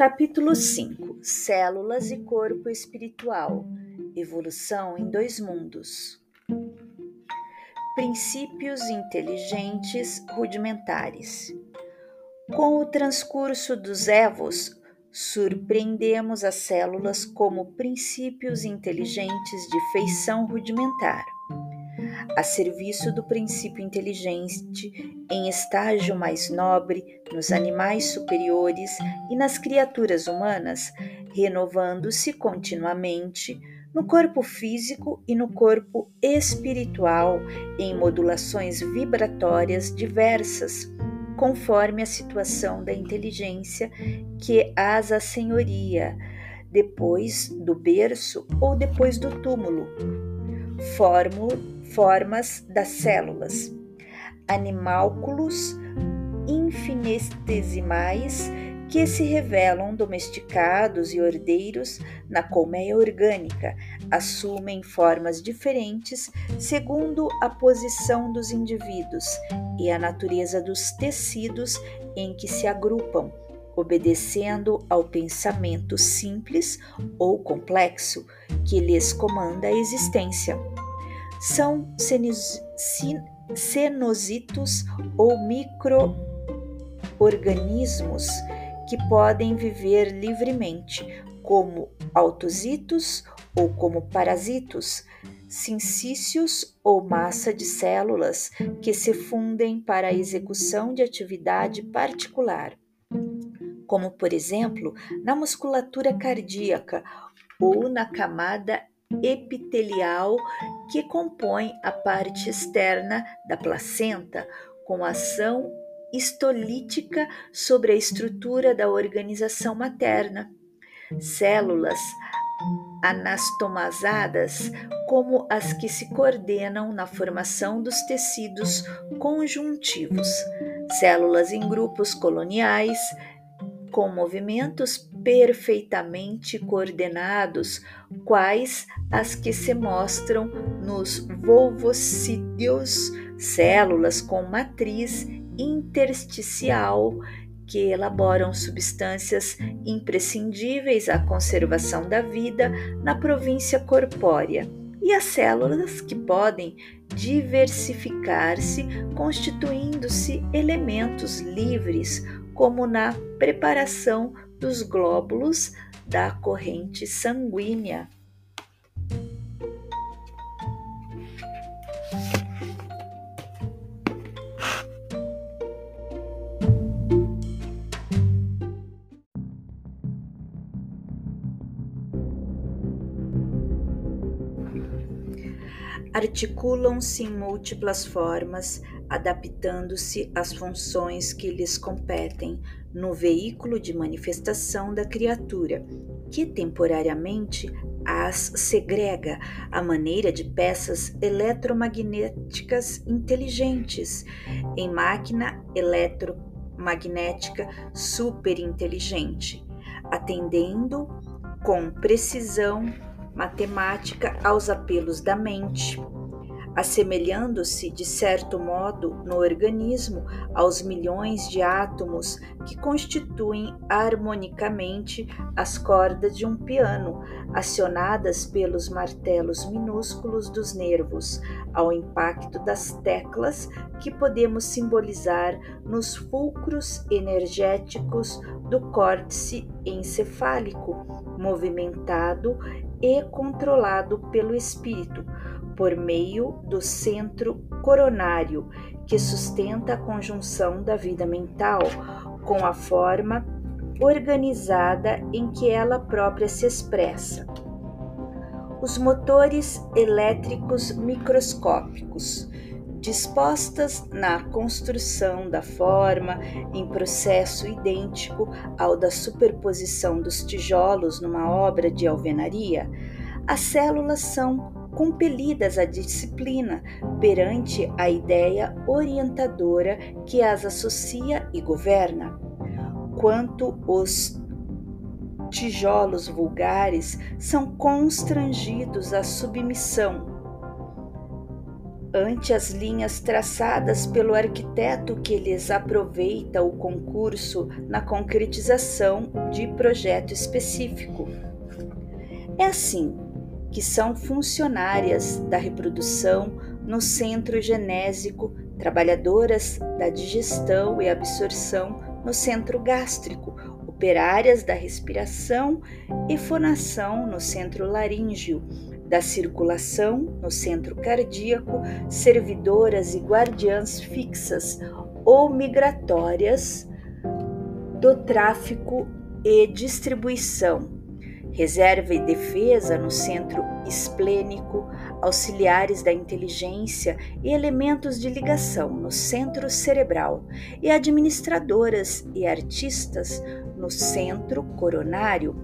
Capítulo 5 Células e Corpo Espiritual Evolução em dois mundos. Princípios inteligentes rudimentares. Com o transcurso dos evos, surpreendemos as células como princípios inteligentes de feição rudimentar a serviço do princípio inteligente em estágio mais nobre nos animais superiores e nas criaturas humanas, renovando-se continuamente no corpo físico e no corpo espiritual em modulações vibratórias diversas, conforme a situação da inteligência que as assenhoria, depois do berço ou depois do túmulo. Fórmula formas das células, animálculos infinitesimais que se revelam domesticados e ordeiros na colmeia orgânica, assumem formas diferentes segundo a posição dos indivíduos e a natureza dos tecidos em que se agrupam, obedecendo ao pensamento simples ou complexo que lhes comanda a existência são cenositos ou microorganismos que podem viver livremente, como autozitos ou como parasitos, sincícios ou massa de células que se fundem para a execução de atividade particular, como por exemplo na musculatura cardíaca ou na camada epitelial que compõe a parte externa da placenta, com ação histolítica sobre a estrutura da organização materna. Células anastomazadas, como as que se coordenam na formação dos tecidos conjuntivos, células em grupos coloniais, com movimentos perfeitamente coordenados, quais as que se mostram nos volvocídeos, células com matriz intersticial que elaboram substâncias imprescindíveis à conservação da vida na província corpórea, e as células que podem diversificar-se, constituindo-se elementos livres, como na preparação dos glóbulos da corrente sanguínea. Articulam-se em múltiplas formas, adaptando-se às funções que lhes competem no veículo de manifestação da criatura, que temporariamente as segrega à maneira de peças eletromagnéticas inteligentes em máquina eletromagnética superinteligente, atendendo com precisão matemática aos apelos da mente assemelhando-se de certo modo no organismo aos milhões de átomos que constituem harmonicamente as cordas de um piano, acionadas pelos martelos minúsculos dos nervos, ao impacto das teclas que podemos simbolizar nos fulcros energéticos do córtice encefálico, movimentado e controlado pelo espírito por meio do centro coronário, que sustenta a conjunção da vida mental com a forma organizada em que ela própria se expressa. Os motores elétricos microscópicos, dispostas na construção da forma em processo idêntico ao da superposição dos tijolos numa obra de alvenaria, as células são compelidas à disciplina perante a ideia orientadora que as associa e governa. Quanto os tijolos vulgares são constrangidos à submissão ante as linhas traçadas pelo arquiteto que lhes aproveita o concurso na concretização de projeto específico. É assim que são funcionárias da reprodução no centro genésico, trabalhadoras da digestão e absorção no centro gástrico, operárias da respiração e fonação no centro laríngeo, da circulação no centro cardíaco, servidoras e guardiãs fixas ou migratórias do tráfico e distribuição reserva e defesa no centro esplênico, auxiliares da inteligência e elementos de ligação no centro cerebral, e administradoras e artistas no centro coronário,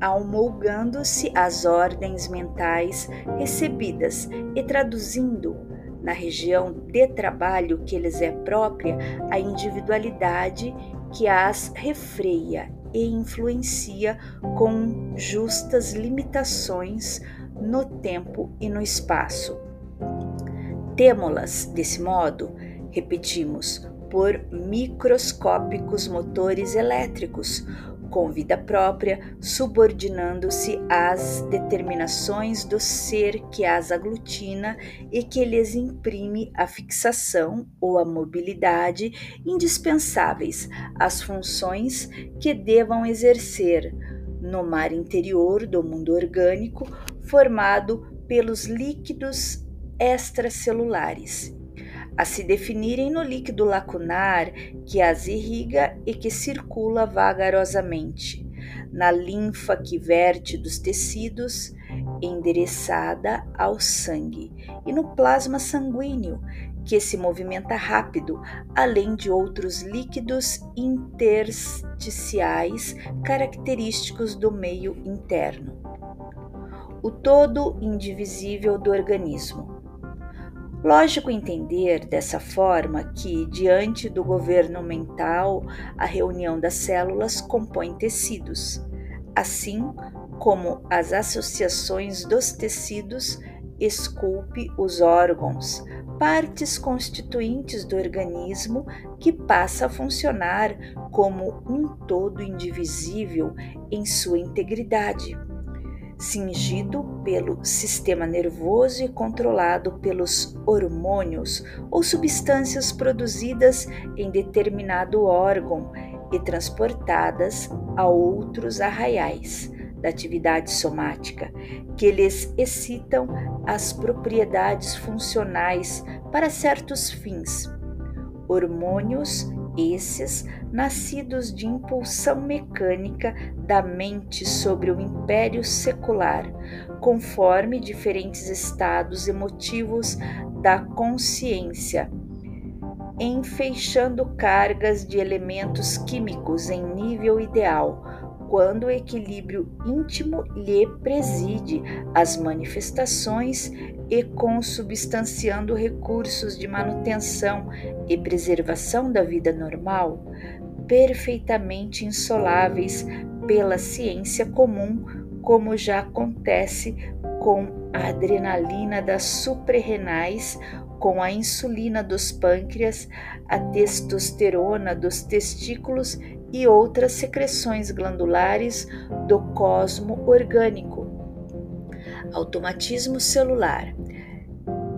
almolgando-se as ordens mentais recebidas e traduzindo na região de trabalho que lhes é própria a individualidade que as refreia e influencia com justas limitações no tempo e no espaço. Temo-las, desse modo, repetimos, por microscópicos motores elétricos, com vida própria, subordinando-se às determinações do ser que as aglutina e que lhes imprime a fixação ou a mobilidade indispensáveis às funções que devam exercer no mar interior do mundo orgânico formado pelos líquidos extracelulares a se definirem no líquido lacunar que as irriga e que circula vagarosamente, na linfa que verte dos tecidos, endereçada ao sangue, e no plasma sanguíneo, que se movimenta rápido, além de outros líquidos intersticiais característicos do meio interno. O todo indivisível do organismo Lógico entender dessa forma que, diante do governo mental, a reunião das células compõe tecidos, assim como as associações dos tecidos esculpe os órgãos, partes constituintes do organismo que passa a funcionar como um todo indivisível em sua integridade cingido pelo sistema nervoso e controlado pelos hormônios ou substâncias produzidas em determinado órgão e transportadas a outros arraiais da atividade somática, que lhes excitam as propriedades funcionais para certos fins. Hormônios esses nascidos de impulsão mecânica da mente sobre o império secular, conforme diferentes estados emotivos da consciência, enfeixando cargas de elementos químicos em nível ideal, quando o equilíbrio íntimo lhe preside as manifestações e consubstanciando recursos de manutenção e preservação da vida normal, perfeitamente insoláveis pela ciência comum, como já acontece com a adrenalina das suprarrenais, com a insulina dos pâncreas, a testosterona dos testículos e outras secreções glandulares do cosmo orgânico. Automatismo celular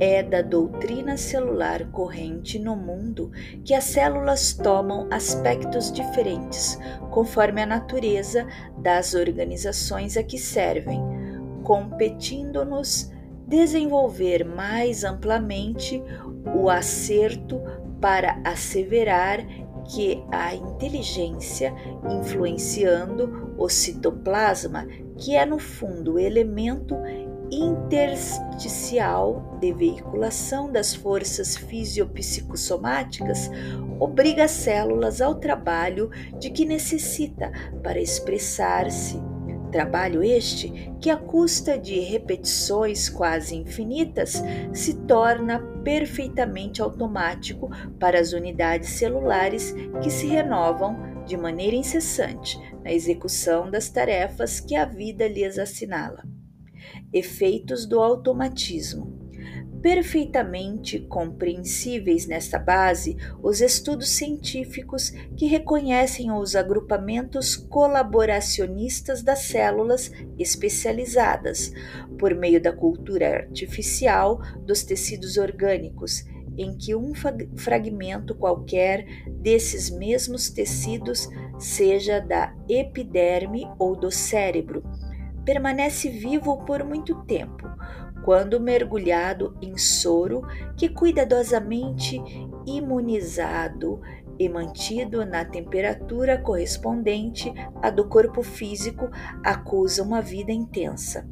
é da doutrina celular corrente no mundo que as células tomam aspectos diferentes conforme a natureza das organizações a que servem, competindo-nos desenvolver mais amplamente o acerto para asseverar que a inteligência influenciando o citoplasma, que é no fundo o elemento intersticial de veiculação das forças fisiopsicossomáticas, obriga as células ao trabalho de que necessita para expressar-se. Trabalho este que, à custa de repetições quase infinitas, se torna perfeitamente automático para as unidades celulares que se renovam de maneira incessante na execução das tarefas que a vida lhes assinala. Efeitos do automatismo. Perfeitamente compreensíveis nesta base os estudos científicos que reconhecem os agrupamentos colaboracionistas das células especializadas, por meio da cultura artificial dos tecidos orgânicos, em que um fragmento qualquer desses mesmos tecidos, seja da epiderme ou do cérebro, permanece vivo por muito tempo quando mergulhado em soro que cuidadosamente imunizado e mantido na temperatura correspondente à do corpo físico, acusa uma vida intensa.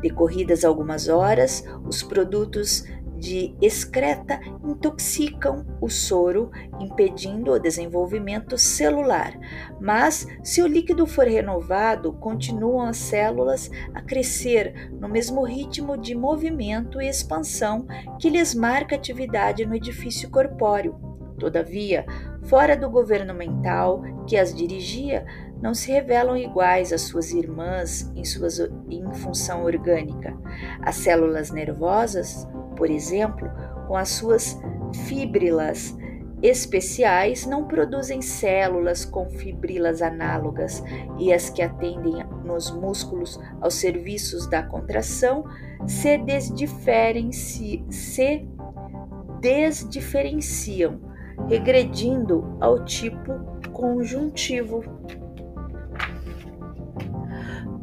Decorridas algumas horas, os produtos de excreta intoxicam o soro, impedindo o desenvolvimento celular. Mas, se o líquido for renovado, continuam as células a crescer no mesmo ritmo de movimento e expansão que lhes marca atividade no edifício corpóreo. Todavia, fora do governo mental que as dirigia, não se revelam iguais às suas irmãs em, suas, em função orgânica. As células nervosas por exemplo, com as suas fíbrilas especiais, não produzem células com fibrilas análogas e as que atendem nos músculos aos serviços da contração se desdiferem se, se desdiferenciam, regredindo ao tipo conjuntivo.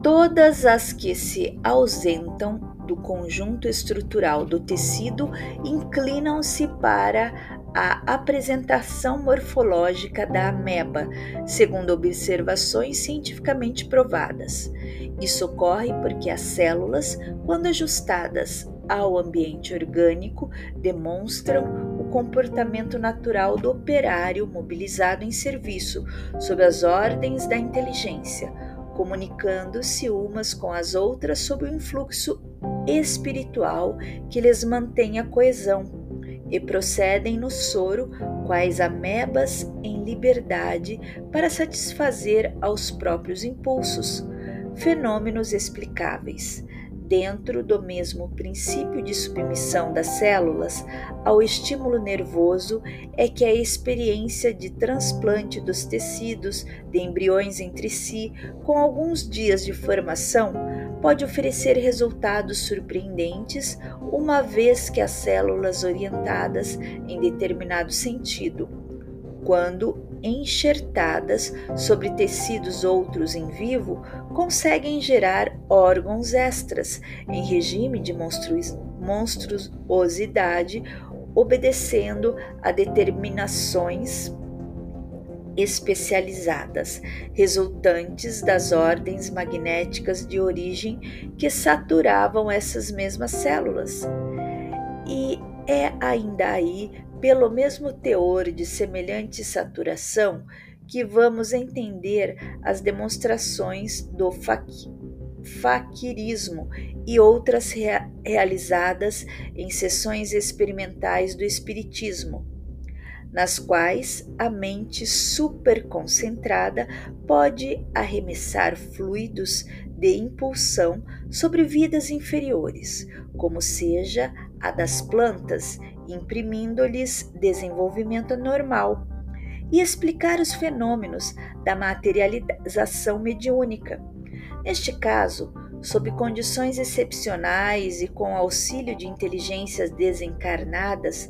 Todas as que se ausentam do conjunto estrutural do tecido inclinam-se para a apresentação morfológica da ameba, segundo observações cientificamente provadas. Isso ocorre porque as células, quando ajustadas ao ambiente orgânico, demonstram o comportamento natural do operário mobilizado em serviço, sob as ordens da inteligência, comunicando-se umas com as outras sob o influxo espiritual que lhes mantém a coesão, e procedem no soro, quais amebas em liberdade, para satisfazer aos próprios impulsos, fenômenos explicáveis dentro do mesmo princípio de submissão das células ao estímulo nervoso é que a experiência de transplante dos tecidos de embriões entre si, com alguns dias de formação, pode oferecer resultados surpreendentes, uma vez que as células orientadas em determinado sentido, quando enxertadas sobre tecidos outros em vivo, conseguem gerar órgãos extras em regime de monstruosidade, obedecendo a determinações especializadas, resultantes das ordens magnéticas de origem que saturavam essas mesmas células. E é ainda aí pelo mesmo teor de semelhante saturação que vamos entender as demonstrações do faquirismo e outras rea realizadas em sessões experimentais do Espiritismo, nas quais a mente superconcentrada pode arremessar fluidos de impulsão sobre vidas inferiores, como seja a das plantas imprimindo-lhes desenvolvimento normal, e explicar os fenômenos da materialização mediúnica. Neste caso, sob condições excepcionais e com auxílio de inteligências desencarnadas,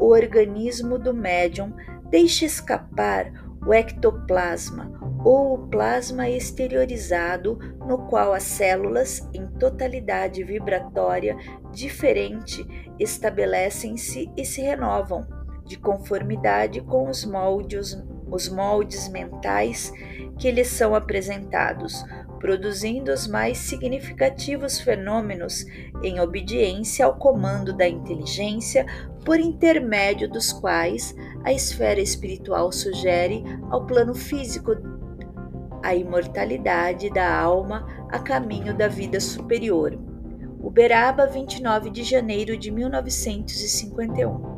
o organismo do médium deixa escapar o ectoplasma ou o plasma exteriorizado, no qual as células, em totalidade vibratória diferente, estabelecem-se e se renovam, de conformidade com os moldes, os moldes mentais que lhes são apresentados, produzindo os mais significativos fenômenos em obediência ao comando da inteligência, por intermédio dos quais a esfera espiritual sugere ao plano físico a imortalidade da alma a caminho da vida superior. Uberaba, 29 de janeiro de 1951.